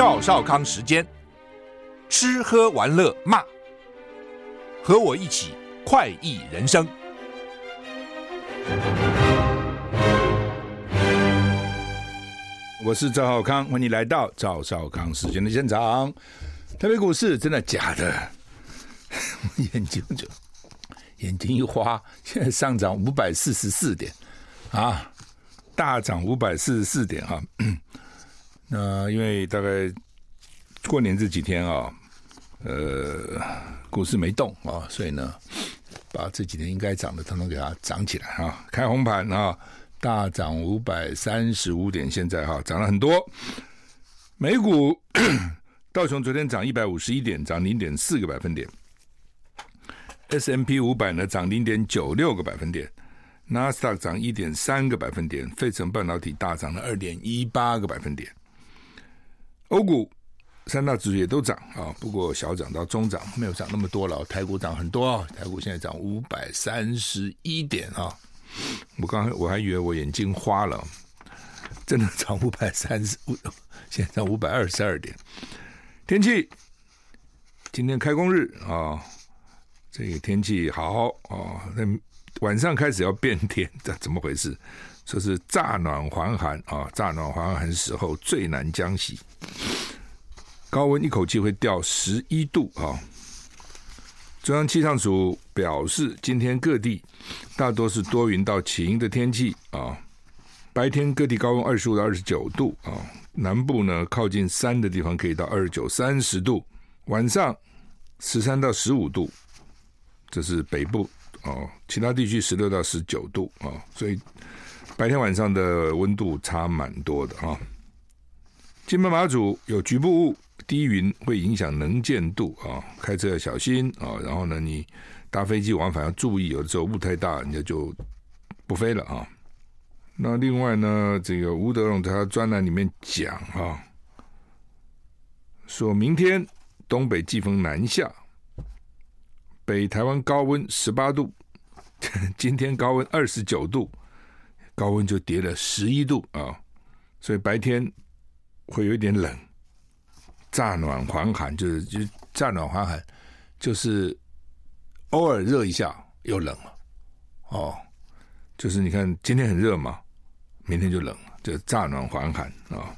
赵少康时间，吃喝玩乐骂，和我一起快意人生。我是赵少康，欢迎来到赵少康时间的现场。台北股市真的假的？眼睛就眼睛一花，现在上涨五百四十四点啊，大涨五百四十四点、啊。那因为大概过年这几天啊，呃，股市没动啊，所以呢，把这几天应该涨的，统统给它涨起来啊，开红盘啊。大涨五百三十五点，现在哈涨了很多。美股 道琼昨天涨一百五十一点，涨零点四个百分点。；S M P 五百呢涨零点九六个百分点，纳斯达克涨一点三个百分点，费城半导体大涨了二点一八个百分点。欧股三大指数也都涨啊，不过小涨到中涨，没有涨那么多了。台股涨很多啊，台股现在涨五百三十一点啊。我刚才我还以为我眼睛花了，真的涨五百三十五，现在涨五百二十二点。天气，今天开工日啊，这个天气好啊，那晚上开始要变天，这怎么回事？说是乍暖还寒啊，乍暖还寒时候最难将息，高温一口气会掉十一度啊。中央气象署表示，今天各地大多是多云到晴的天气啊。白天各地高温二十五到二十九度啊，南部呢靠近山的地方可以到二十九、三十度。晚上十三到十五度，这是北部哦，其他地区十六到十九度啊。所以白天晚上的温度差蛮多的啊。金门马祖有局部雾。低云会影响能见度啊，开车要小心啊。然后呢，你搭飞机往返要注意，有的时候雾太大，人家就不飞了啊。那另外呢，这个吴德荣他专栏里面讲啊，说明天东北季风南下，北台湾高温十八度，今天高温二十九度，高温就跌了十一度啊，所以白天会有一点冷。乍暖还寒，就是就乍暖还寒，就是偶尔热一下又冷了，哦，就是你看今天很热嘛，明天就冷了，就乍暖还寒啊、哦，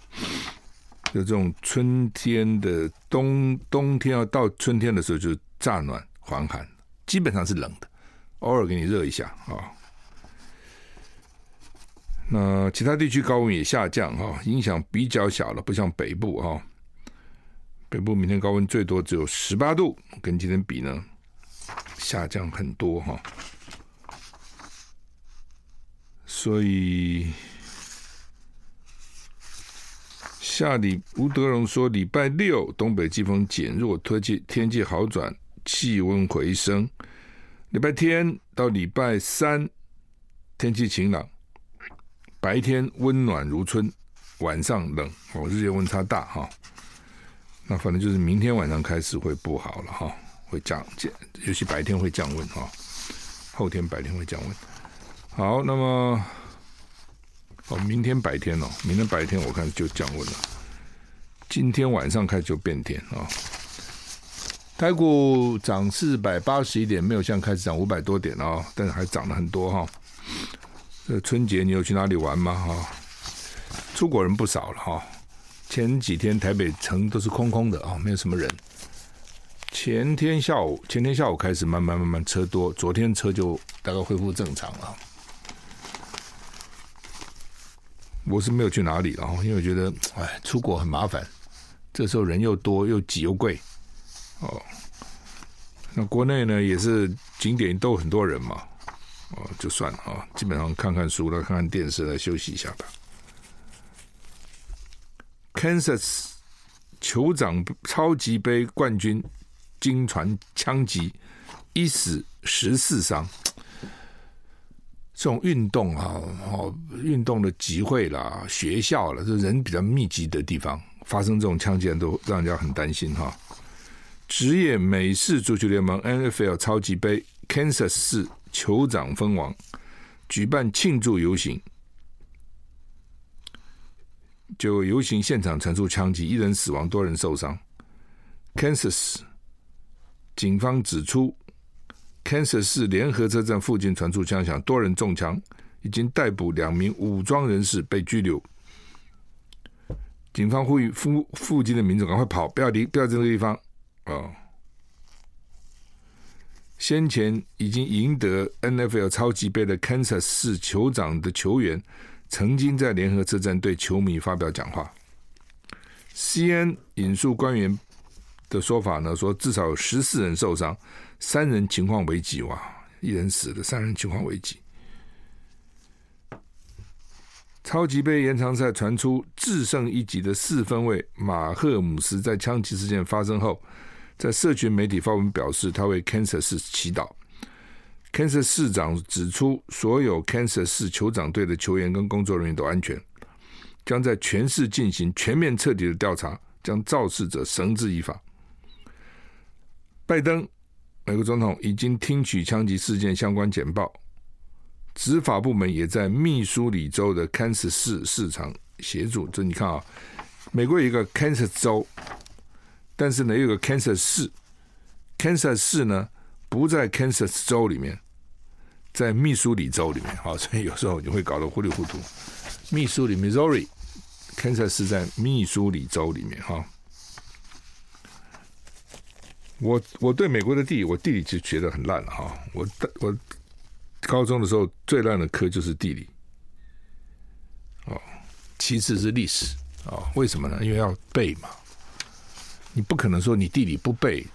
就这种春天的冬冬天要到春天的时候就乍暖还寒，基本上是冷的，偶尔给你热一下啊、哦。那其他地区高温也下降哈、哦，影响比较小了，不像北部哈。哦北部明天高温最多只有十八度，跟今天比呢，下降很多哈。所以下礼吴德荣说，礼拜六东北季风减弱，天气天气好转，气温回升。礼拜天到礼拜三天气晴朗，白天温暖如春，晚上冷哦，日夜温差大哈。那反正就是明天晚上开始会不好了哈，会降降，尤其白天会降温哈，后天白天会降温。好，那么哦，明天白天哦，明天白天我看就降温了。今天晚上开始就变天啊。台股涨四百八十一点，没有像开始涨五百多点啊，但是还涨了很多哈。这春节你有去哪里玩吗？哈，出国人不少了哈。前几天台北城都是空空的啊，没有什么人。前天下午，前天下午开始慢慢慢慢车多，昨天车就大概恢复正常了。我是没有去哪里了，因为我觉得哎，出国很麻烦，这时候人又多又挤又贵。哦，那国内呢也是景点都很多人嘛，哦，就算了啊，基本上看看书了，看看电视来休息一下吧。Kansas 酋长超级杯冠军惊传枪击，一死十四伤。这种运动啊，哦，运动的集会啦、学校啦，这人比较密集的地方，发生这种枪击案都让人家很担心哈。职业美式足球联盟 NFL 超级杯，Kansas 市酋长封王，举办庆祝游行。就游行现场传出枪击，一人死亡，多人受伤。Kansas 警方指出，Kansas 市联合车站附近传出枪响，多人中枪，已经逮捕两名武装人士被拘留。警方呼吁附附近的民众赶快跑，不要离，不要在这个地方。哦，先前已经赢得 NFL 超级杯的 Kansas 市酋长的球员，曾经在联合车站对球迷发表讲话。CN 引述官员的说法呢，说至少有十四人受伤，三人情况危急。哇，一人死了，三人情况危急。超级杯延长赛传出制胜一级的四分卫马赫姆斯在枪击事件发生后，在社群媒体发文表示，他为 Kansas 市祈祷。Kansas 市长指出，所有 Kansas 市酋长队的球员跟工作人员都安全，将在全市进行全面彻底的调查，将肇事者绳之以法。拜登，美国总统已经听取枪击事件相关简报。执法部门也在密苏里州的 Kansas 市市场协助。这你看啊，美国有一个 Kansas 州，但是呢，又有个 Kansas 市。Kansas 市呢不在 Kansas 州里面，在密苏里州里面。好，所以有时候你会搞得糊里糊涂。密苏里 Missouri，Kansas 是在密苏里州里面。哈，我我对美国的地理，我地理就觉得很烂了。哈，我我。高中的时候最烂的科就是地理，哦，其次是历史，哦，为什么呢？因为要背嘛，你不可能说你地理不背。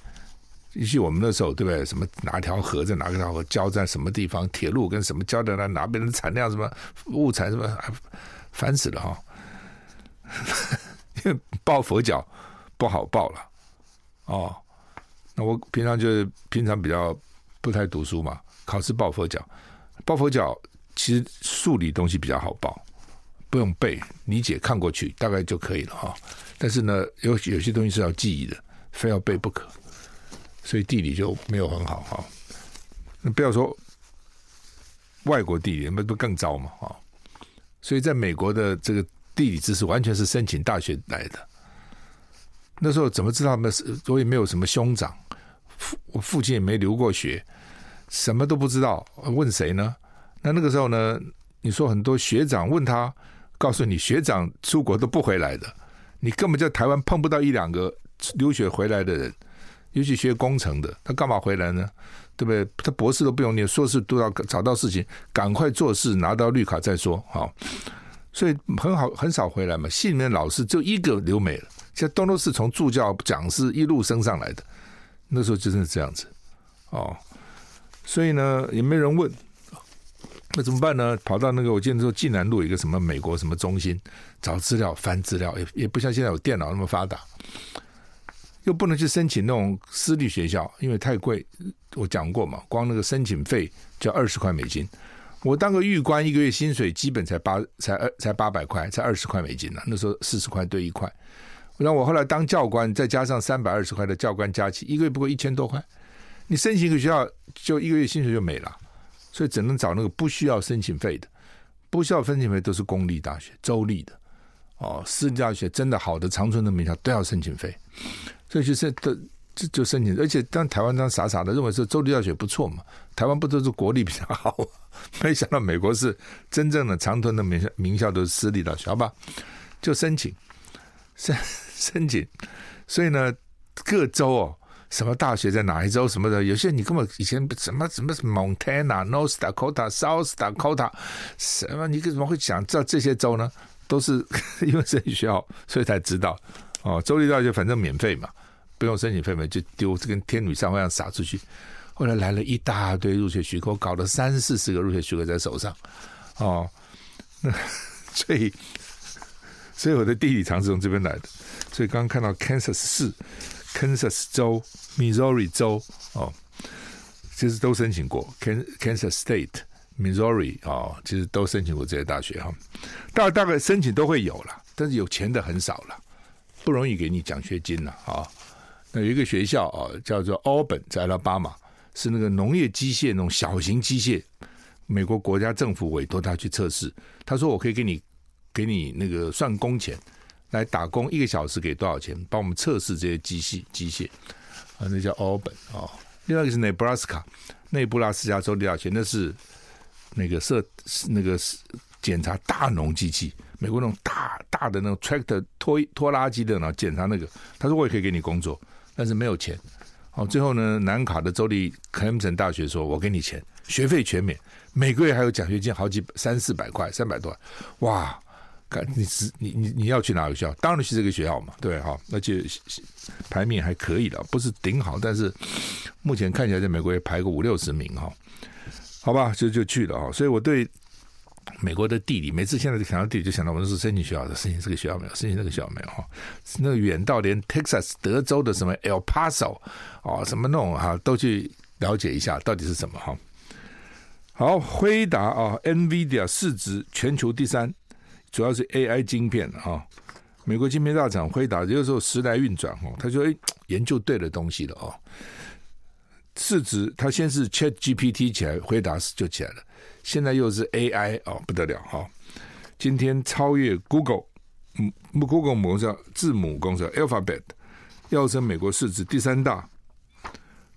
尤其我们那时候，对不对？什么哪条河在哪个条河交在什么地方？铁路跟什么交在哪？哪边的产量？什么物产？什么 烦死了哈！因为抱佛脚不好抱了，哦，那我平常就是平常比较不太读书嘛。考试抱佛脚，抱佛脚其实数理东西比较好抱，不用背，理解看过去大概就可以了哈。但是呢，有有些东西是要记忆的，非要背不可，所以地理就没有很好哈。那不要说外国地理，那不更糟嘛哈。所以在美国的这个地理知识完全是申请大学来的。那时候怎么知道？那是我也没有什么兄长，父我父亲也没留过学。什么都不知道，问谁呢？那那个时候呢？你说很多学长问他，告诉你学长出国都不回来的，你根本在台湾碰不到一两个留学回来的人，尤其学工程的，他干嘛回来呢？对不对？他博士都不用念，硕士都要找到事情，赶快做事，拿到绿卡再说。好，所以很好，很少回来嘛。系里面老师就一个留美了，现在都都是从助教、讲师一路升上来的。那时候就是这样子，哦。所以呢，也没人问，那怎么办呢？跑到那个，我记得说济南路有一个什么美国什么中心，找资料、翻资料，也也不像现在有电脑那么发达，又不能去申请那种私立学校，因为太贵。我讲过嘛，光那个申请费就二十块美金。我当个狱官，一个月薪水基本才八才二才八百块，才二十块美金呢。那时候四十块兑一块。然后我后来当教官，再加上三百二十块的教官加起，一个月不过一千多块。你申请一个学校，就一个月薪水就没了，所以只能找那个不需要申请费的，不需要申请费都是公立大学、州立的，哦，私立大学真的好的长春的名校都要申请费，所以就是都就就申请，而且当台湾当傻傻的认为说州立大学不错嘛，台湾不都是国立比较好，没想到美国是真正的长春的名校，名校都是私立大学，好吧？就申请申申请，所以呢，各州哦。什么大学在哪一州什么的？有些你根本以前什么什么 Montana、North Dakota、South Dakota，什么你怎么会想知道这些州呢？都是因为申请学校，所以才知道。哦，州立大学反正免费嘛，不用申请费嘛，就丢，这跟天女散花一样撒出去。后来来了一大堆入学许可，搞了三四十个入学许可在手上。哦，那 所以所以我的地理常识从这边来的。所以刚刚看到 Kansas 市。Kansas 州、Missouri 州哦，其实都申请过。Kansas State、Missouri 哦，其实都申请过这些大学哈。大大概申请都会有了，但是有钱的很少了，不容易给你奖学金了啊。那有一个学校啊，叫做 Auburn，在阿拉巴马，是那个农业机械那种小型机械，美国国家政府委托他去测试。他说：“我可以给你给你那个算工钱，来打工一个小时给多少钱？帮我们测试这些机器机械啊，那叫 Auburn 啊。另外一个是 Nebraska 内布拉斯加州多少钱？那是那个设那个检查大农机器，美国那种大大的那种 tractor 拖拖拉机的，呢检查那个。他说我也可以给你工作，但是没有钱。哦，最后呢，南卡的州立克莱姆森大学说：“我给你钱，学费全免，每个月还有奖学金，好几三四百块，三百多。哇，看你是你你你要去哪个学校？当然去这个学校嘛，对哈，那就排名还可以的，不是顶好，但是目前看起来在美国也排个五六十名哈。好吧，就就去了哈。所以我对。”美国的地理，每次现在想到地理，就想到我们是申请学校的，申请这个学校没有，申请那个学校没有哈。那远到连 Texas 德州的什么 El Paso 哦，什么弄哈，都去了解一下到底是什么哈。好，辉达啊，NVIDIA 市值全球第三，主要是 AI 晶片哈。美国晶片大厂辉达有时候时来运转哦，他说哎，研究对了东西了哦。市值，他先是 Chat GPT 起来，辉达就起来了。现在又是 AI 哦，不得了哈！今天超越 Google，嗯，Google 母公司字母公司 Alphabet，要升美国市值第三大。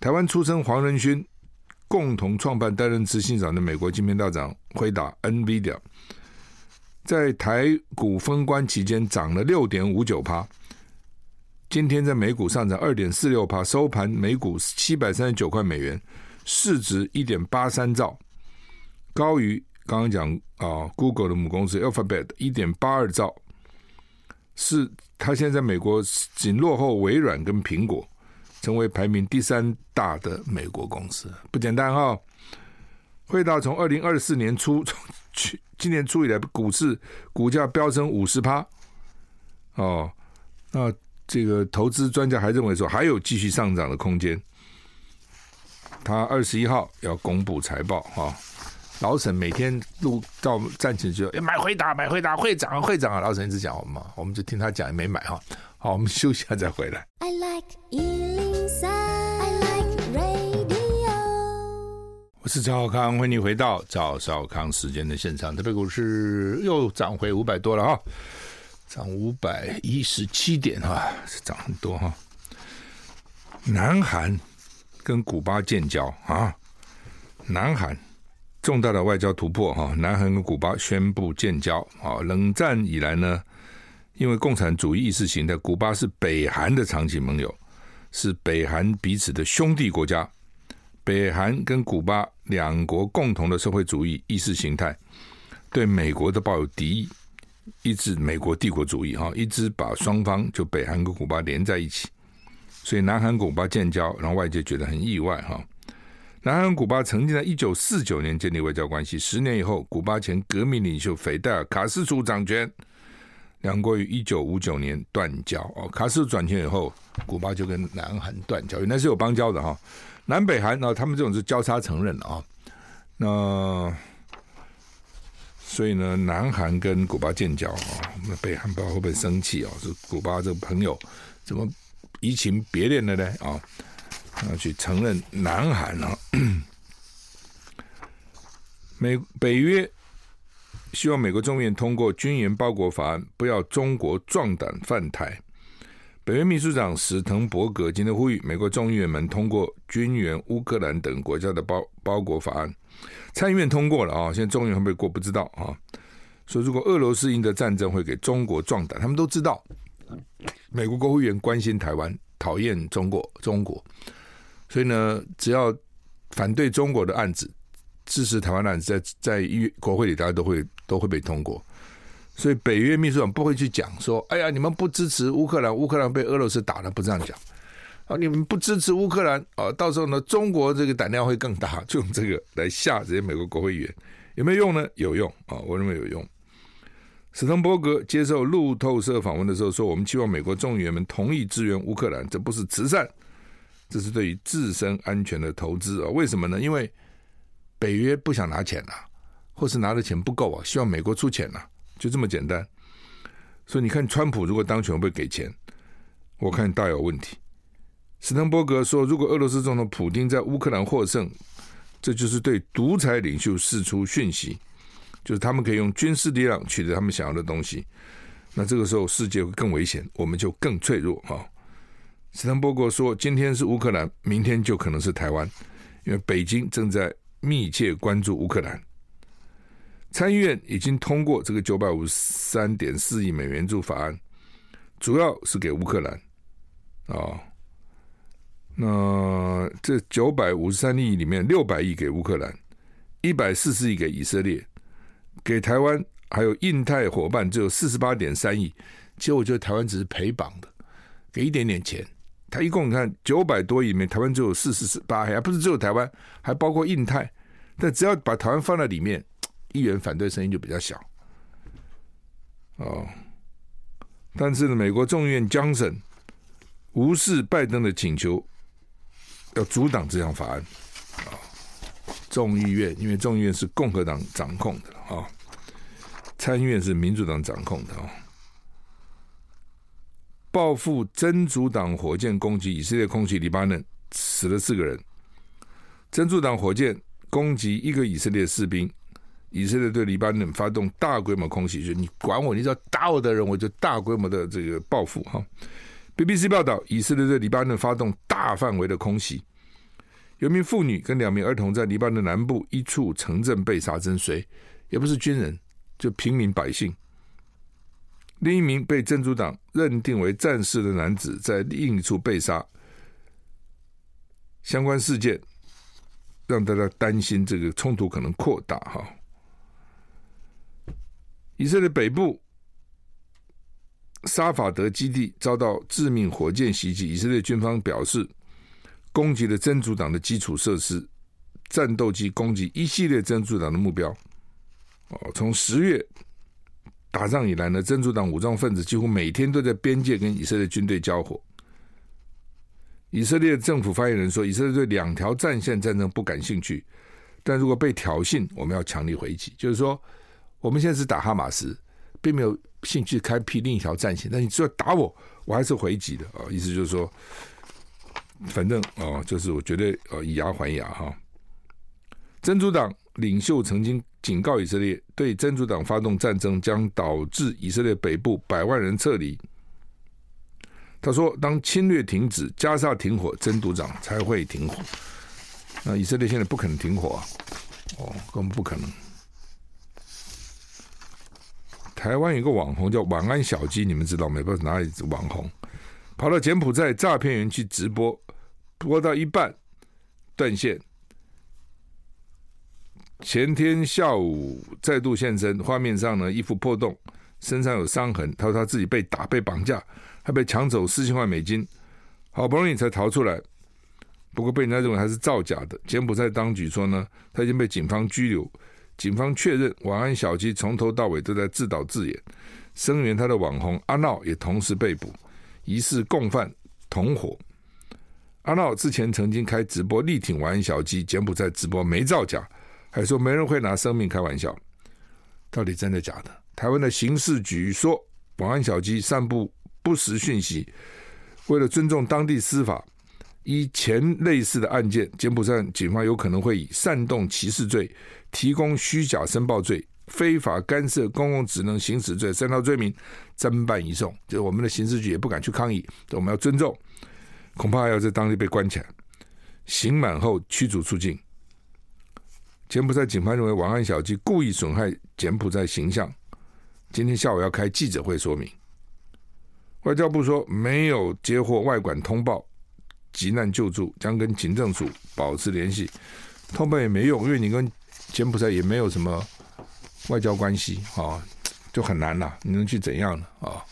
台湾出身黄仁勋共同创办担任执行长的美国晶片大厂辉达 NVIDIA，在台股封关期间涨了六点五九趴，今天在美股上涨二点四六趴，收盘每股七百三十九块美元，市值一点八三兆。高于刚刚讲啊，Google 的母公司 Alphabet 一点八二兆，是它现在美国仅落后微软跟苹果，成为排名第三大的美国公司，不简单哈、哦。辉达从二零二四年初去今年初以来，股市股价飙升五十趴，哦，那这个投资专家还认为说还有继续上涨的空间。他二十一号要公布财报哈。哦老沈每天录到站起来就要买回答，买回答会涨会涨啊！老沈一直讲我们嘛，我们就听他讲，也没买哈。好，我们休息一下再回来。I like 是赵少康，欢迎回到赵少康时间的现场。特别股市又涨回五百多了哈，涨五百一十七点哈，是涨很多哈。南韩跟古巴建交啊，南韩。重大的外交突破哈，南韩跟古巴宣布建交啊。冷战以来呢，因为共产主义意识形态，古巴是北韩的长期盟友，是北韩彼此的兄弟国家。北韩跟古巴两国共同的社会主义意识形态，对美国都抱有敌意，一直美国帝国主义哈，一直把双方就北韩跟古巴连在一起。所以南韩古巴建交，让外界觉得很意外哈。南韩、古巴曾经在一九四九年建立外交关系，十年以后，古巴前革命领袖斐戴尔·卡斯楚掌权，两国于一九五九年断交。哦，卡斯楚掌权以后，古巴就跟南韩断交，原来是有邦交的哈。南北韩呢，他们这种是交叉承认的啊。那所以呢，南韩跟古巴建交啊，那北韩不知道会不会生气啊？是古巴这个朋友怎么移情别恋的呢？啊？要去承认南韩啊，美北约希望美国众院通过军援包裹法案，不要中国壮胆犯台。北约秘书长史滕伯格今天呼吁美国众议员们通过军援乌克兰等国家的包包裹法案。参议院通过了啊，现在众议院会不会过不知道啊。说如果俄罗斯赢得战争，会给中国壮胆。他们都知道，美国国务院关心台湾，讨厌中国，中国。所以呢，只要反对中国的案子，支持台湾的案子，在在议国会里，大家都会都会被通过。所以北约秘书长不会去讲说：“哎呀，你们不支持乌克兰，乌克兰被俄罗斯打了。”不这样讲。啊，你们不支持乌克兰啊，到时候呢，中国这个胆量会更大，就用这个来吓这些美国国会议员，有没有用呢？有用啊，我认为有用。史滕伯格接受路透社访问的时候说：“我们期望美国众议员们同意支援乌克兰，这不是慈善。”这是对于自身安全的投资啊？为什么呢？因为北约不想拿钱啊，或是拿的钱不够啊，希望美国出钱啊，就这么简单。所以你看，川普如果当选会不会给钱？我看大有问题。史滕伯格说，如果俄罗斯总统普京在乌克兰获胜，这就是对独裁领袖释出讯息，就是他们可以用军事力量取得他们想要的东西。那这个时候世界会更危险，我们就更脆弱哈。斯滕伯格说：“今天是乌克兰，明天就可能是台湾，因为北京正在密切关注乌克兰。”参议院已经通过这个九百五十三点四亿美元援助法案，主要是给乌克兰啊、哦。那这九百五十三亿里面，六百亿给乌克兰，一百四十亿给以色列，给台湾还有印太伙伴只有四十八点三亿。其实我觉得台湾只是陪绑的，给一点点钱。他一共你看九百多亿里面，台湾只有四十八，还不是只有台湾，还包括印太。但只要把台湾放在里面。议员反对声音就比较小，哦，但是呢，美国众议院江森无视拜登的请求，要阻挡这项法案。啊，众议院因为众议院是共和党掌控的啊，参议院是民主党掌控的啊。报复真主党火箭攻击以色列空袭黎巴嫩，死了四个人。真主党火箭攻击一个以色列士兵。以色列对黎巴嫩发动大规模空袭，就是你管我，你只要打我的人，我就大规模的这个报复哈。BBC 报道，以色列对黎巴嫩发动大范围的空袭，有名妇女跟两名儿童在黎巴嫩南部一处城镇被杀，真谁？也不是军人，就平民百姓。另一名被真主党认定为战士的男子在另一处被杀，相关事件让大家担心这个冲突可能扩大哈。以色列北部沙法德基地遭到致命火箭袭击，以色列军方表示，攻击了真主党的基础设施，战斗机攻击一系列真主党的目标。哦，从十月打仗以来呢，真主党武装分子几乎每天都在边界跟以色列军队交火。以色列政府发言人说，以色列对两条战线战争不感兴趣，但如果被挑衅，我们要强力回击。就是说。我们现在是打哈马斯，并没有兴趣开辟另一条战线。但你只要打我，我还是回击的啊！意思就是说，反正哦，就是我觉得呃，以牙还牙哈。真主党领袖曾经警告以色列，对真主党发动战争将导致以色列北部百万人撤离。他说，当侵略停止，加沙停火，真主党才会停火。那以色列现在不可能停火啊！哦，根本不可能。台湾有个网红叫晚安小鸡，你们知道没？不知道哪里网红，跑到柬埔寨诈骗园去直播，播到一半断线。前天下午再度现身，画面上呢，衣服破洞，身上有伤痕。他说他自己被打、被绑架，还被抢走四千万美金，好不容易才逃出来。不过被人家认为他是造假的。柬埔寨当局说呢，他已经被警方拘留。警方确认，晚安小鸡从头到尾都在自导自演。声援他的网红阿闹也同时被捕，疑似共犯同伙。阿闹之前曾经开直播力挺晚安小鸡，柬埔寨直播没造假，还说没人会拿生命开玩笑。到底真的假的？台湾的刑事局说，晚安小鸡散布不实讯息，为了尊重当地司法，以前类似的案件，柬埔寨警方有可能会以煽动歧视罪。提供虚假申报罪、非法干涉公共职能行使罪三条罪名侦办移送，就我们的刑事局也不敢去抗议，我们要尊重，恐怕要在当地被关起来，刑满后驱逐出境。柬埔寨警方认为王安小鸡故意损害柬埔寨形象，今天下午要开记者会说明。外交部说没有接获外管通报急难救助，将跟警政署保持联系，通报也没用，因为你跟柬埔寨也没有什么外交关系啊，就很难了。你能去怎样呢？啊，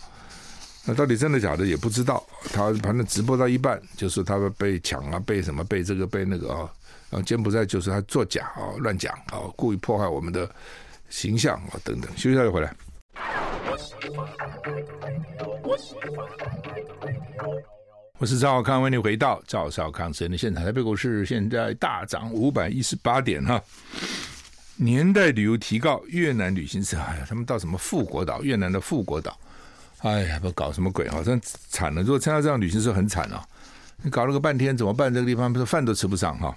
那到底真的假的也不知道。他反正直播到一半，就是他们被抢啊，被什么，被这个，被那个啊。然后柬埔寨就是他作假啊，乱讲啊，故意破坏我们的形象啊，等等。休息一下就回来。我是赵少康，欢迎你回到赵少康时间的现场。台北股市现在大涨五百一十八点哈。年代旅游提告越南旅行社，哎呀，他们到什么富国岛？越南的富国岛，哎呀，不搞什么鬼？好像惨了。如果参加这样旅行社很惨啊！你搞了个半天怎么办？这个地方不是饭都吃不上哈。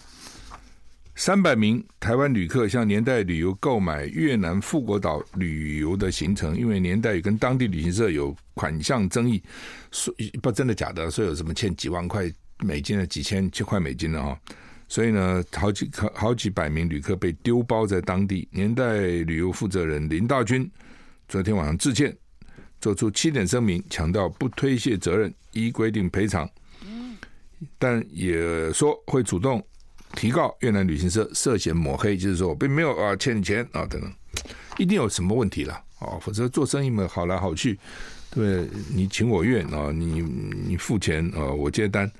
三百名台湾旅客向年代旅游购买越南富国岛旅游的行程，因为年代与跟当地旅行社有款项争议，说不真的假的，说有什么欠几万块美金的几千块美金的哈，所以呢，好几好几百名旅客被丢包在当地。年代旅游负责人林大军昨天晚上致歉，做出七点声明，强调不推卸责任，依规定赔偿，但也说会主动。提告越南旅行社涉嫌抹黑，就是说我并没有啊欠你钱啊等等，一定有什么问题了啊，否则做生意嘛好来好去，对，你情我愿啊，你你付钱啊，我接单。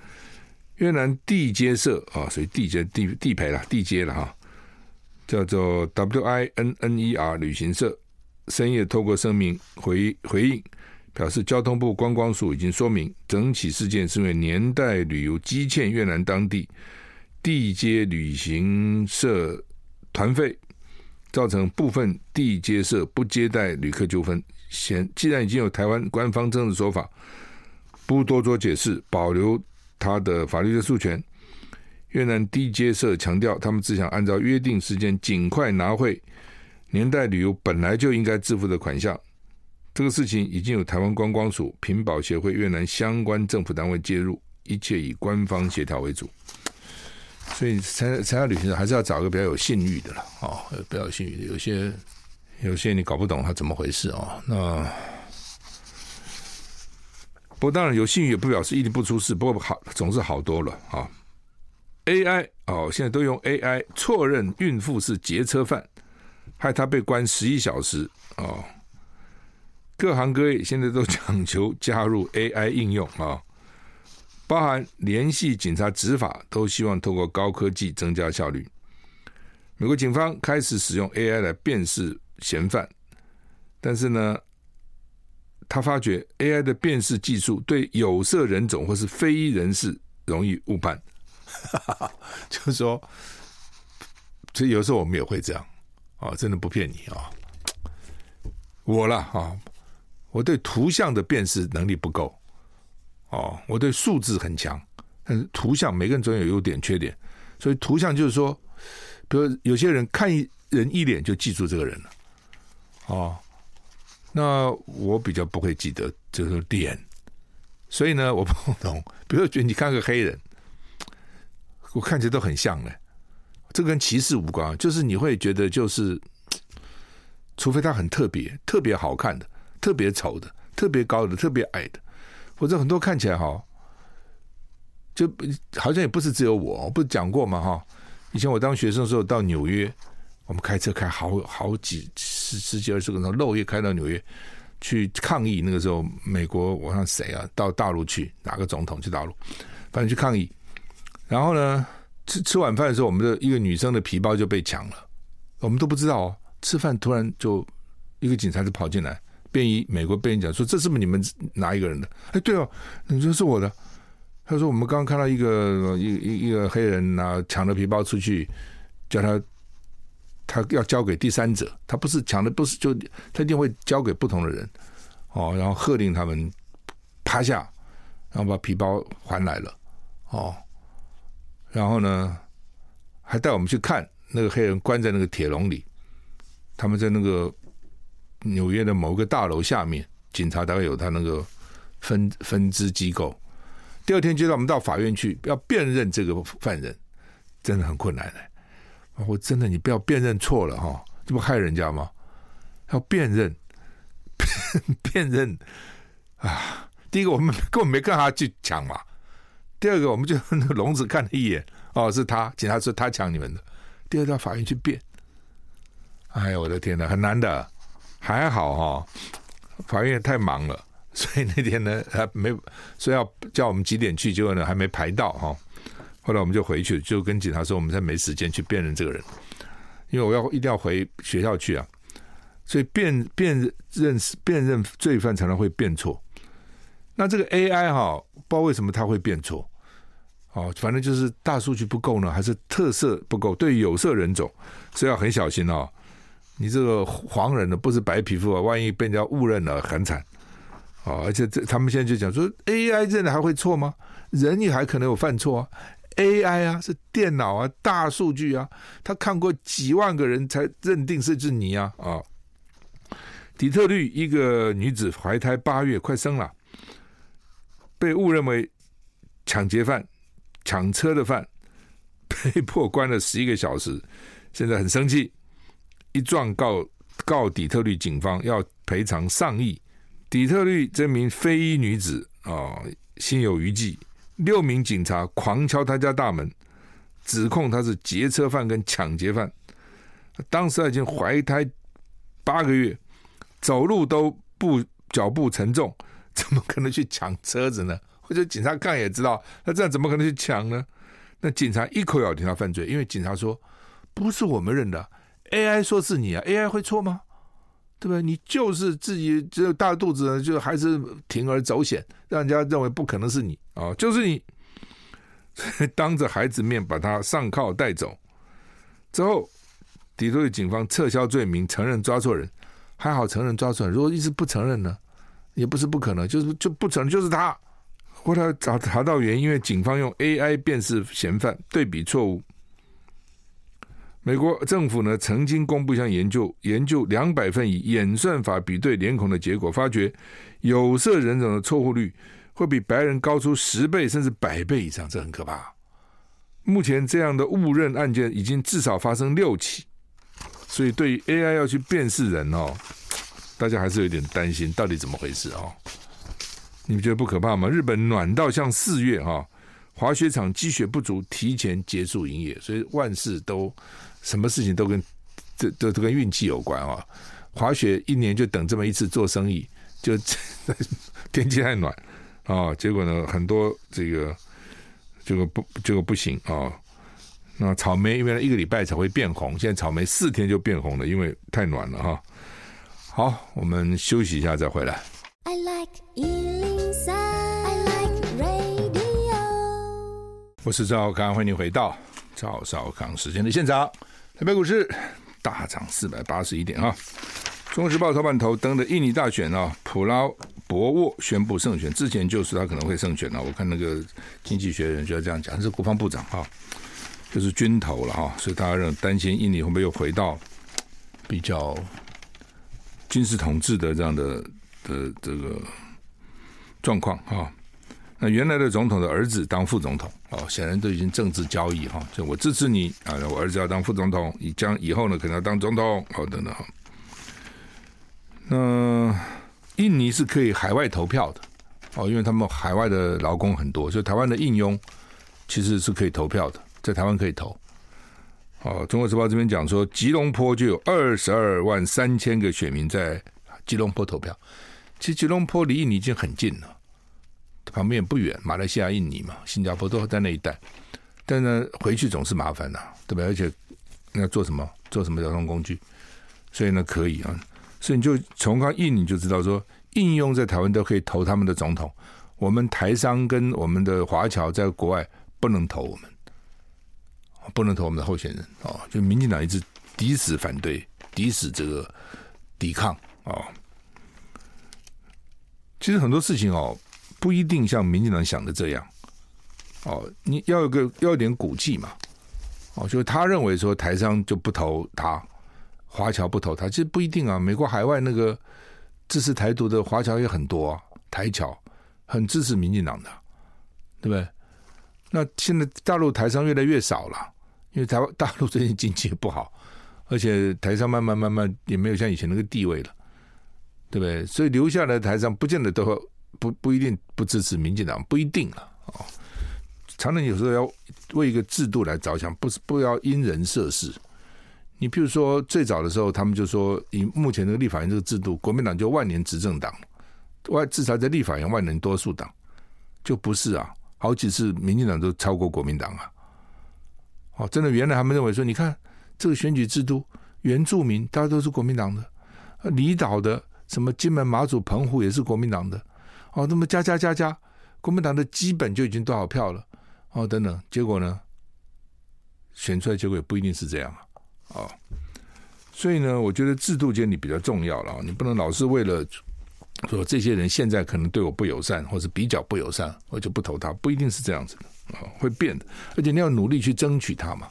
越南地接社啊，所以地接地地陪了，地接了哈，叫做 W I N N E R 旅行社，深夜透过声明回回应，表示交通部观光署已经说明，整起事件是因为年代旅游积欠越南当地。地接旅行社团费，造成部分地接社不接待旅客纠纷。现既然已经有台湾官方正式说法，不多做解释，保留他的法律的诉权。越南地接社强调，他们只想按照约定时间尽快拿回年代旅游本来就应该支付的款项。这个事情已经有台湾观光署、品保协会、越南相关政府单位介入，一切以官方协调为主。所以参参加旅行社还是要找一个比较有信誉的了哦，比较有信誉的。有些有些你搞不懂他怎么回事哦。那不过当然有信誉也不表示一定不出事，不过好总是好多了啊。AI 哦，现在都用 AI 错认孕妇是劫车犯，害她被关十一小时哦。各行各业现在都讲求加入 AI 应用啊。包含联系警察执法，都希望透过高科技增加效率。美国警方开始使用 AI 来辨识嫌犯，但是呢，他发觉 AI 的辨识技术对有色人种或是非裔人士容易误判。就是说，这有时候我们也会这样啊，真的不骗你啊。我了啊，我对图像的辨识能力不够。哦，我对数字很强，但是图像每个人总有优点缺点，所以图像就是说，比如有些人看一人一脸就记住这个人了，哦，那我比较不会记得这个脸，所以呢，我不懂，比如说你看个黑人，我看起来都很像嘞，这跟歧视无关，就是你会觉得就是，除非他很特别、特别好看的、特别丑的、特别高的、特别矮的。或者很多看起来哈，就好像也不是只有我，我不是讲过嘛？哈，以前我当学生的时候到纽约，我们开车开好好几十十几二十个钟，漏夜开到纽约去抗议。那个时候，美国我看谁啊，到大陆去，哪个总统去大陆，反正去抗议。然后呢，吃吃晚饭的时候，我们的一个女生的皮包就被抢了，我们都不知道哦。吃饭突然就一个警察就跑进来。便衣，美国便衣讲说：“这是不是你们哪一个人的？”哎，对哦，你说是我的。他说：“我们刚刚看到一个一一一个黑人拿抢了皮包出去，叫他他要交给第三者，他不是抢的，不是就他一定会交给不同的人哦。然后喝令他们趴下，然后把皮包还来了哦。然后呢，还带我们去看那个黑人关在那个铁笼里，他们在那个。”纽约的某个大楼下面，警察大概有他那个分分支机构。第二天就让我们到法院去，要辨认这个犯人，真的很困难的。我真的，你不要辨认错了哈，这不害人家吗？要辨认，辨认啊！第一个我们根本没跟他去抢嘛。第二个，我们就那个笼子看了一眼，哦，是他，警察说他抢你们的。第二到法院去辩，哎呀，我的天哪，很难的。还好哈、哦，法院也太忙了，所以那天呢还没说要叫我们几点去，结果呢还没排到哈。后来我们就回去，就跟警察说我们在没时间去辨认这个人，因为我要一定要回学校去啊。所以辨辨认辨认罪犯常常会辨错。那这个 AI 哈，不知道为什么他会辨错，哦，反正就是大数据不够呢，还是特色不够？对有色人种，所以要很小心哦。你这个黄人呢，不是白皮肤啊，万一被人家误认了，很惨哦！而且这他们现在就讲说，AI 认的还会错吗？人也还可能有犯错啊 AI 啊，是电脑啊，大数据啊，他看过几万个人才认定是是你啊啊！底特律一个女子怀胎八月，快生了，被误认为抢劫犯、抢车的犯，被迫关了十一个小时，现在很生气，一状告告底特律警方要赔偿上亿。底特律这名非裔女子啊、心有余悸。六名警察狂敲他家大门，指控他是劫车犯跟抢劫犯。当时他已经怀胎八个月，走路都不脚步沉重，怎么可能去抢车子呢？或者警察看也知道，那这样怎么可能去抢呢？那警察一口咬定他犯罪，因为警察说不是我们认的，AI 说是你啊，AI 会错吗？对不对？你就是自己只有大肚子，就还是铤而走险，让人家认为不可能是你啊、哦，就是你，当着孩子面把他上铐带走之后，底特律警方撤销罪名，承认抓错人，还好承认抓错人。如果一直不承认呢，也不是不可能，就是就不承认就是他。后来找查到原因，因为警方用 AI 辨识嫌犯，对比错误。美国政府呢，曾经公布一项研究，研究两百份以演算法比对脸孔的结果，发觉有色人种的错误率会比白人高出十倍甚至百倍以上，这很可怕。目前这样的误认案件已经至少发生六起，所以对于 AI 要去辨识人哦，大家还是有点担心，到底怎么回事哦？你们觉得不可怕吗？日本暖到像四月哈，滑雪场积雪不足，提前结束营业，所以万事都。什么事情都跟这都都跟运气有关啊！滑雪一年就等这么一次做生意，就天气太暖啊，结果呢，很多这个这个不这个不行啊。那草莓原来一个礼拜才会变红，现在草莓四天就变红了，因为太暖了哈。好，我们休息一下再回来。I like 103, I like radio。我是赵少康，欢迎回到赵少康时间的现场。台北股市大涨四百八十一点啊！中时报头版头登的印尼大选啊，普拉博沃宣布胜选，之前就是他可能会胜选了。我看那个经济学人就要这样讲，他是国防部长哈，就是军头了哈，所以大家认担心印尼会不会又回到比较军事统治的这样的的这个状况哈。那原来的总统的儿子当副总统哦，显然都已经政治交易哈，就我支持你啊，我儿子要当副总统，你将以后呢可能要当总统，好等等哈。那印尼是可以海外投票的哦，因为他们海外的劳工很多，所以台湾的印佣其实是可以投票的，在台湾可以投。哦，中国时报这边讲说，吉隆坡就有二十二万三千个选民在吉隆坡投票，其实吉隆坡离印尼已经很近了。旁边也不远，马来西亚、印尼嘛，新加坡都在那一带，但是呢，回去总是麻烦呐，对吧？而且要做什么？做什么交通工具？所以呢，可以啊。所以你就从刚印尼就知道说，应用在台湾都可以投他们的总统。我们台商跟我们的华侨在国外不能投我们，不能投我们的候选人哦。就民进党一直抵死反对，抵死这个抵抗哦。其实很多事情哦。不一定像民进党想的这样，哦，你要有个要有点骨气嘛，哦，就是他认为说台商就不投他，华侨不投他，其实不一定啊。美国海外那个支持台独的华侨也很多啊，台侨很支持民进党的，对不对？那现在大陆台商越来越少了，因为台大陆最近经济也不好，而且台商慢慢慢慢也没有像以前那个地位了，对不对？所以留下来的台商不见得都。不不一定不支持民进党，不一定了哦。常常有时候要为一个制度来着想，不是不要因人设事。你譬如说最早的时候，他们就说以目前这个立法院这个制度，国民党就万年执政党，外至少在立法院万年多数党，就不是啊。好几次民进党都超过国民党啊。哦，真的，原来他们认为说，你看这个选举制度，原住民大家都是国民党的，离岛的什么金门、马祖、澎湖也是国民党的。哦，那么加加加加，国民党的基本就已经多少票了？哦，等等，结果呢？选出来结果也不一定是这样啊！哦，所以呢，我觉得制度建立比较重要了。你不能老是为了说这些人现在可能对我不友善，或是比较不友善，我就不投他，不一定是这样子的。啊，会变的，而且你要努力去争取他嘛。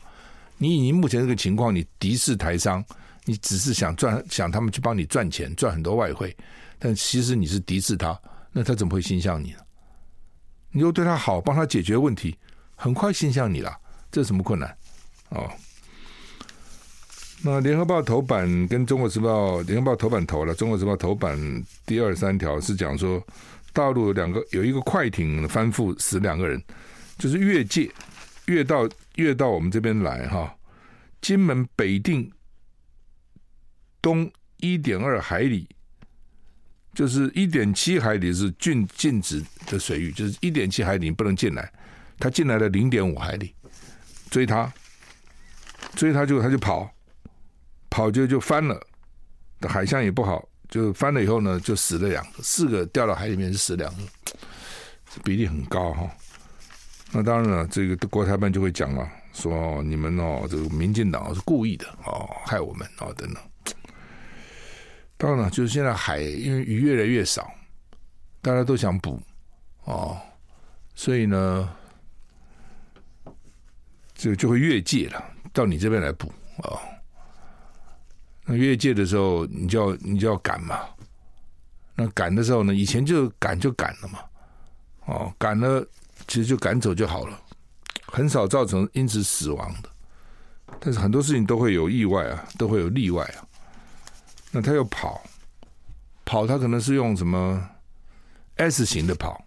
你以你目前这个情况，你敌视台商，你只是想赚，想他们去帮你赚钱，赚很多外汇，但其实你是敌视他，那他怎么会心向你呢？你又对他好，帮他解决问题，很快心向你了，这是什么困难？哦。那联合报头版跟中国时报，联合报头版头了，中国时报头版第二三条是讲说，大陆有两个有一个快艇翻覆死两个人，就是越界越到越到我们这边来哈，金门北定东一点二海里，就是一点七海里是禁禁止的水域，就是一点七海里不能进来，他进来了零点五海里，追他，追他就他就跑。跑就就翻了，海象也不好，就翻了以后呢，就死了两个，四个掉到海里面是死两个，比例很高哈。那当然了，这个国台办就会讲了，说你们哦，这个民进党是故意的哦，害我们哦等等。当然了，就是现在海因为鱼越来越少，大家都想捕哦，所以呢，就就会越界了，到你这边来捕哦。那越界的时候，你就要你就要赶嘛。那赶的时候呢，以前就赶就赶了嘛。哦，赶了其实就赶走就好了，很少造成因此死亡的。但是很多事情都会有意外啊，都会有例外啊。那他又跑，跑他可能是用什么 S 型的跑，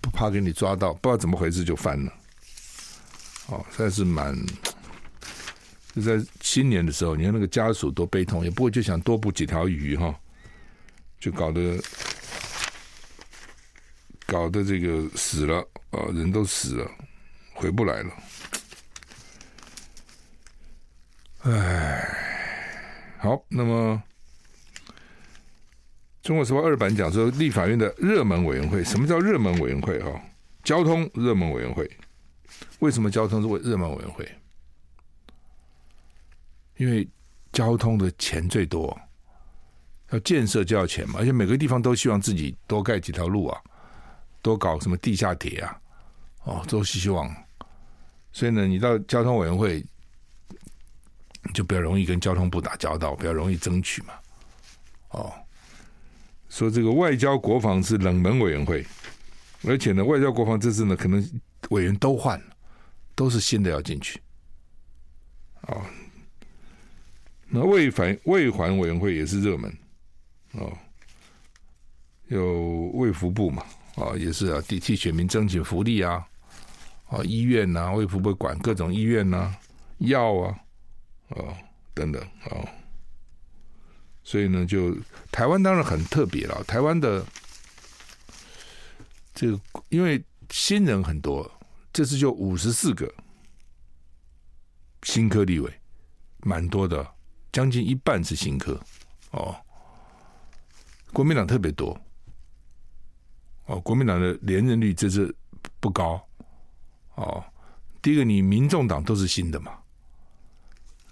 不怕给你抓到，不知道怎么回事就翻了。哦，算是蛮。就在新年的时候，你看那个家属多悲痛，也不会就想多捕几条鱼哈，就搞得搞得这个死了啊，人都死了，回不来了。唉，好，那么《中国时报》二版讲说，立法院的热门委员会，什么叫热门委员会？哈，交通热门委员会，为什么交通是为热门委员会？因为交通的钱最多，要建设就要钱嘛，而且每个地方都希望自己多盖几条路啊，多搞什么地下铁啊，哦，都希望。所以呢，你到交通委员会，就比较容易跟交通部打交道，比较容易争取嘛。哦，说这个外交国防是冷门委员会，而且呢，外交国防这次呢，可能委员都换了，都是新的要进去，哦。那卫反卫环委员会也是热门，哦，有卫福部嘛，啊，也是啊，替替选民争取福利啊，啊，医院呐、卫福部管各种医院呐、药啊，哦，等等，哦，所以呢，就台湾当然很特别了，台湾的这个因为新人很多，这次就五十四个新科立委，蛮多的。将近一半是新科，哦，国民党特别多，哦，国民党的连任率这次不高，哦，第一个你民众党都是新的嘛，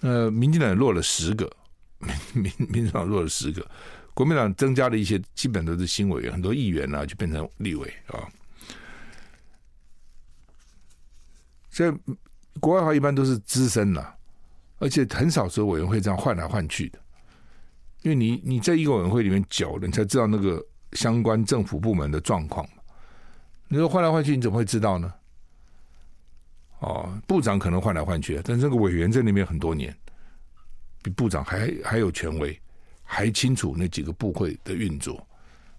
呃，民进党落了十个，民 民民主党弱了十个，国民党增加了一些，基本都是新委员，很多议员呢、啊、就变成立委啊，所以国外的话一般都是资深了。而且很少说委员会这样换来换去的，因为你你在一个委员会里面久了，你才知道那个相关政府部门的状况。你说换来换去，你怎么会知道呢？哦，部长可能换来换去，但是这个委员在那边很多年，比部长还还有权威，还清楚那几个部会的运作。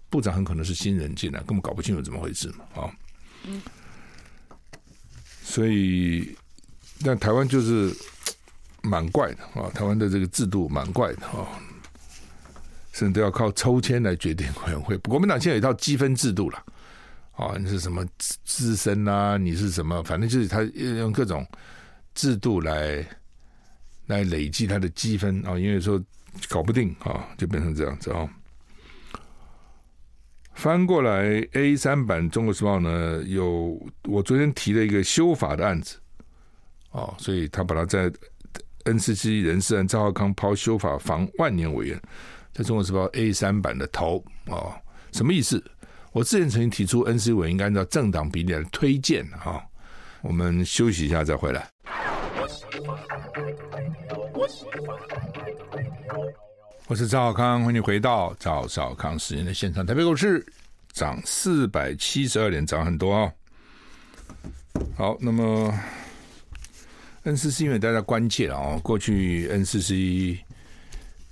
部长很可能是新人进来，根本搞不清楚怎么回事嘛，啊。所以，但台湾就是。蛮怪的啊，台湾的这个制度蛮怪的啊，甚至都要靠抽签来决定委员会。国民党现在有一套积分制度了，啊，你是什么资深啊？你是什么？反正就是他用各种制度来来累积他的积分啊，因为说搞不定啊，就变成这样子啊。翻过来 A 三版《中国时报》呢，有我昨天提了一个修法的案子，啊，所以他把它在。NCC 人事案，赵浩康抛修法防万年委员，在中国时报 A 三版的头哦，什么意思？我之前曾经提出，NCC 委员应该按照政党比例来推荐啊，我们休息一下再回来。我是赵少康，欢迎回到赵少康时间的现场。台北股市涨四百七十二点，涨很多啊、哦。好，那么 NCC 因为大家关切了啊，过去 NCC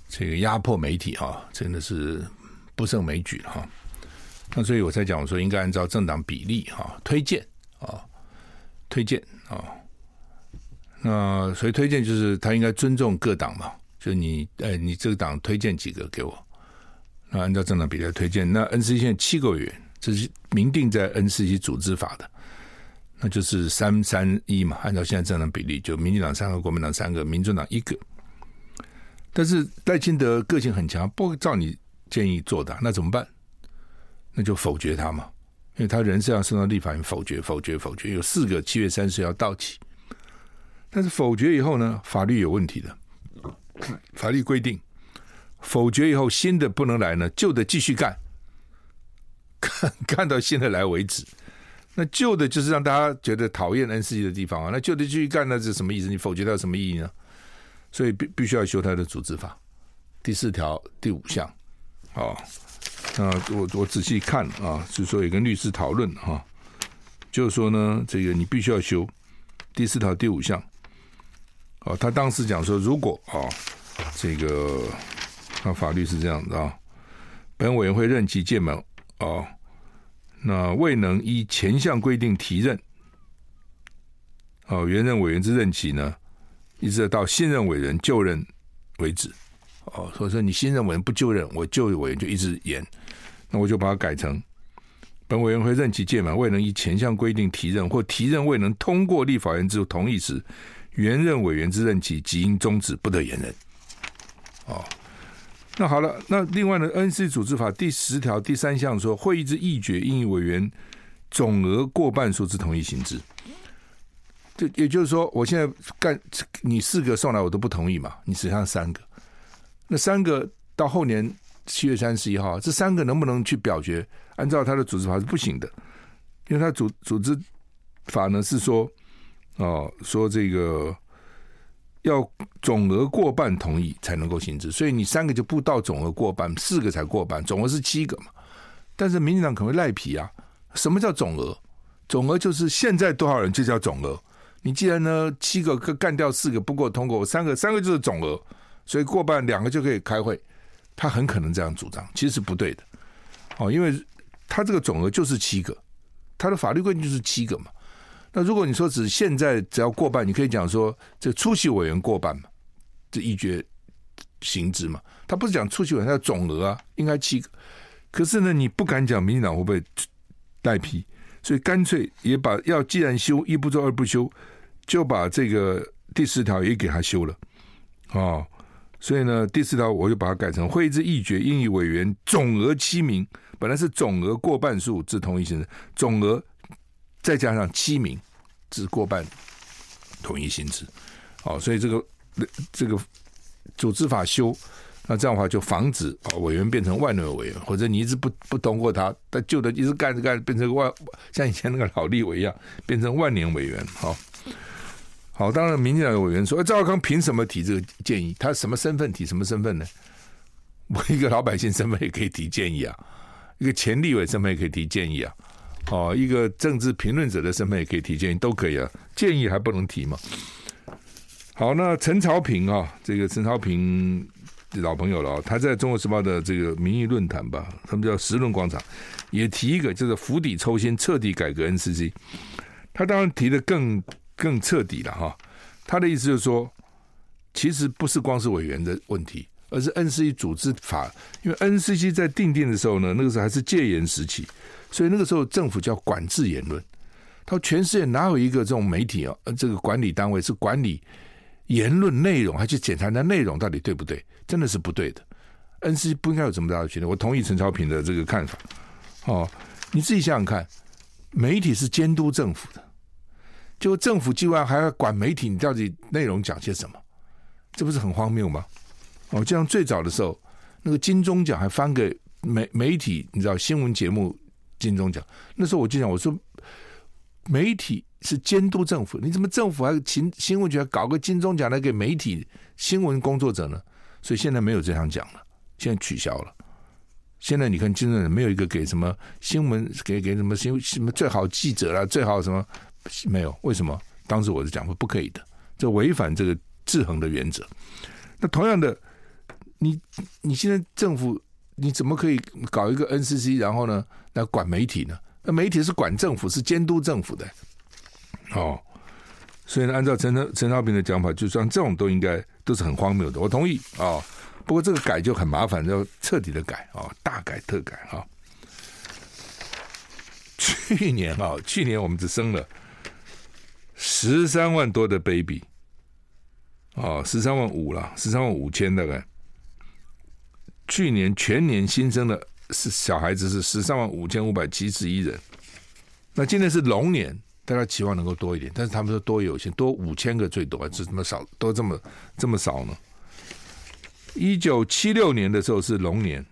这个压迫媒体啊，真的是不胜枚举哈。那所以我才讲，我说应该按照政党比例哈推荐啊，推荐啊。那所以推荐就是他应该尊重各党嘛。就你，哎，你这个党推荐几个给我？那按照政党比例推荐，那 NCC 现在七个委员，这是明定在 NCC 组织法的，那就是三三一嘛。按照现在政党比例，就民进党三个，国民党三个，民众党一个。但是赖清德个性很强，不照你建议做的，那怎么办？那就否决他嘛，因为他人是要送到立法院否决，否决，否决，有四个七月三十要到期。但是否决以后呢，法律有问题的。法律规定，否决以后新的不能来呢，旧的继续干，干干到新的来为止。那旧的就是让大家觉得讨厌 NCC 的地方啊。那旧的继续干，那是什么意思？你否决它有什么意义呢？所以必必须要修它的组织法第四条第五项。哦，那我我仔细看啊，是说也跟律师讨论哈，就是说呢，这个你必须要修第四条第五项。哦，他当时讲说，如果啊，这个那法律是这样的啊，本委员会任期届满哦，那未能依前项规定提任，哦，原任委员之任期呢，一直到新任委员就任为止。哦，所以说你新任委员不就任，我旧委员就一直延，那我就把它改成本委员会任期届满，未能依前项规定提任，或提任未能通过立法院之同意时。原任委员之任期即应终止，不得延任。哦，那好了，那另外呢？N.C. 组织法第十条第三项说，会议之议决应以委员总额过半数之同意行之。就也就是说，我现在干你四个送来，我都不同意嘛，你只剩下三个。那三个到后年七月三十一号，这三个能不能去表决？按照他的组织法是不行的，因为他组组织法呢是说。哦，说这个要总额过半同意才能够行之，所以你三个就不到总额过半，四个才过半，总额是七个嘛。但是民进党可能会赖皮啊，什么叫总额？总额就是现在多少人就叫总额。你既然呢七个干掉四个不过通过，三个三个就是总额，所以过半两个就可以开会。他很可能这样主张，其实不对的。哦，因为他这个总额就是七个，他的法律规定就是七个嘛。那如果你说只现在只要过半，你可以讲说这出席委员过半嘛，这议决行之嘛。他不是讲出席委员，他的总额啊，应该七个。可是呢，你不敢讲民进党会不会赖皮，所以干脆也把要既然修一不做二不休，就把这个第四条也给他修了哦。所以呢，第四条我就把它改成会议之议决应以委员总额七名，本来是总额过半数之同意行之，总额。再加上七名，只过半同意行之，好，所以这个这个组织法修，那这样的话就防止啊委员变成万能委员，或者你一直不不通过他，他旧的一直干着干着变成万，像以前那个老立委一样变成万年委员，好，好，当然民进党的委员说，哎，赵少康凭什么提这个建议？他什么身份提什么身份呢？我一个老百姓身份也可以提建议啊，一个前立委身份也可以提建议啊。哦，一个政治评论者的身份也可以提建议，都可以啊。建议还不能提吗？好，那陈朝平啊，这个陈朝平老朋友了啊，他在中国时报的这个民意论坛吧，他们叫时论广场，也提一个，就是釜底抽薪，彻底改革 NCC。他当然提的更更彻底了哈。他的意思就是说，其实不是光是委员的问题，而是 NCC 组织法，因为 NCC 在订定的时候呢，那个时候还是戒严时期。所以那个时候政府叫管制言论，他说全世界哪有一个这种媒体啊，这个管理单位是管理言论内容，还去检查那内容到底对不对？真的是不对的。”N C 不应该有这么大的权力。我同意陈超平的这个看法。哦，你自己想想看，媒体是监督政府的，就政府机关还要管媒体，你到底内容讲些什么？这不是很荒谬吗？哦，就像最早的时候，那个金钟奖还颁给媒媒体，你知道新闻节目。金钟奖那时候我就讲，我说媒体是监督政府，你怎么政府还新新闻局还搞个金钟奖来给媒体新闻工作者呢？所以现在没有这项奖了，现在取消了。现在你看金钟奖没有一个给什么新闻给给什么新什么最好记者啦，最好什么没有？为什么？当时我是讲过不可以的，这违反这个制衡的原则。那同样的，你你现在政府你怎么可以搞一个 NCC，然后呢来管媒体呢？那媒体是管政府，是监督政府的。哦，所以呢，按照陈陈陈超平的讲法，就像这种都应该都是很荒谬的。我同意啊、不过这个改就很麻烦，要彻底的改啊、大改特改啊、去年啊、去年我们只生了十三万多的 baby，哦，十三万五了，十三万五千大概。去年全年新生的是小孩子是十三万五千五百七十一人，那今年是龙年。大家期望能够多一点，但是他们说多有限，多五千个最多，是这么少，都这么这么少呢？一九七六年的时候是龙年，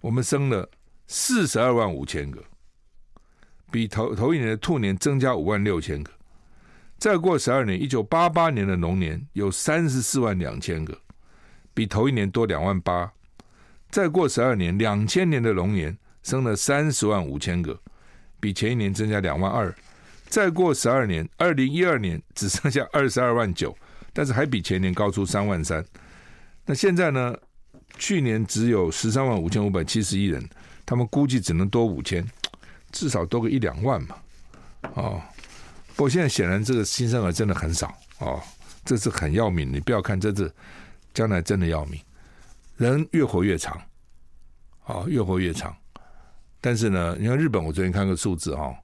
我们生了四十二万五千个，比头头一年的兔年增加五万六千个。再过十二年，一九八八年的龙年有三十四万两千个，比头一年多两万八。再过十二年，两千年的龙年生了三十万五千个，比前一年增加两万二。再过十二年，二零一二年只剩下二十二万九，但是还比前年高出三万三。那现在呢？去年只有十三万五千五百七十一人，他们估计只能多五千，至少多个一两万嘛。哦，不过现在显然这个新生儿真的很少哦，这是很要命。你不要看这是将来真的要命，人越活越长，哦，越活越长。但是呢，你看日本，我昨天看个数字哈、哦。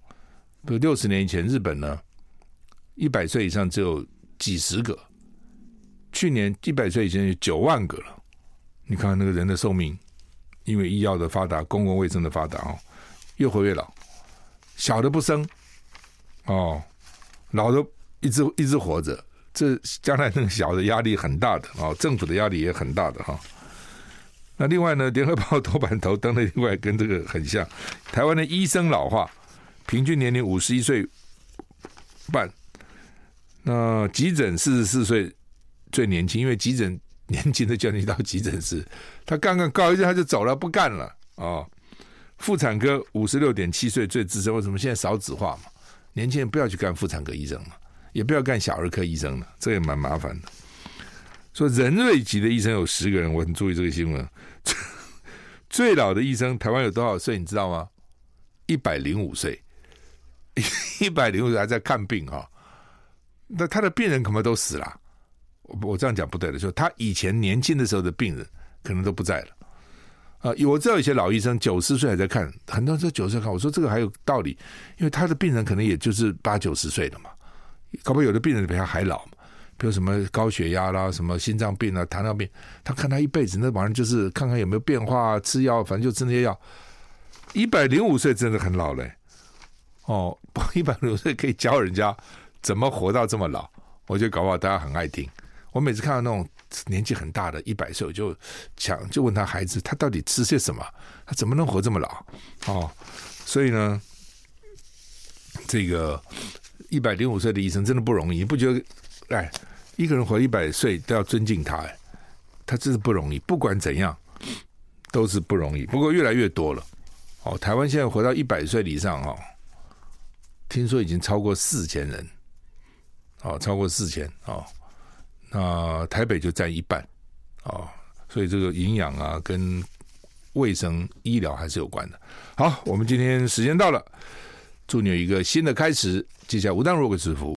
不，六十年以前，日本呢，一百岁以上只有几十个。去年一百岁以前有九万个了。你看那个人的寿命，因为医药的发达、公共卫生的发达哦，越活越老。小的不生，哦，老的一直一直活着，这将来那个小的压力很大的哦，政府的压力也很大的哈。那另外呢，联合报 头版头登的另外跟这个很像，台湾的医生老化。平均年龄五十一岁半，那急诊四十四岁最年轻，因为急诊 年轻的叫你到急诊室，他刚刚告一阵他就走了，不干了啊、哦。妇产科五十六点七岁最资深，为什么现在少子化嘛？年轻人不要去干妇产科医生嘛，也不要干小儿科医生了，这也蛮麻烦的。说人瑞级的医生有十个人，我很注意这个新闻。最老的医生台湾有多少岁？你知道吗？一百零五岁。一百零五岁还在看病哈、哦，那他的病人可能都死了。我我这样讲不对的，说他以前年轻的时候的病人可能都不在了。啊，我知道有些老医生九十岁还在看，很多人说九十岁看，我说这个还有道理，因为他的病人可能也就是八九十岁了嘛，搞不好有的病人比他还老，比如什么高血压啦、什么心脏病啊、糖尿病，他看他一辈子，那玩意就是看看有没有变化，吃药，反正就吃那些药。一百零五岁真的很老嘞。哦，一百零五岁可以教人家怎么活到这么老，我觉得搞不好大家很爱听。我每次看到那种年纪很大的一百岁，我就想就问他孩子，他到底吃些什么？他怎么能活这么老？哦，所以呢，这个一百零五岁的医生真的不容易，你不觉得？哎，一个人活一百岁都要尊敬他，他真是不容易。不管怎样，都是不容易。不过越来越多了。哦，台湾现在活到一百岁以上，哦。听说已经超过四千人，哦，超过四千哦，那台北就占一半，哦，所以这个营养啊，跟卫生医疗还是有关的。好，我们今天时间到了，祝你有一个新的开始。接下来吴淡如给师傅。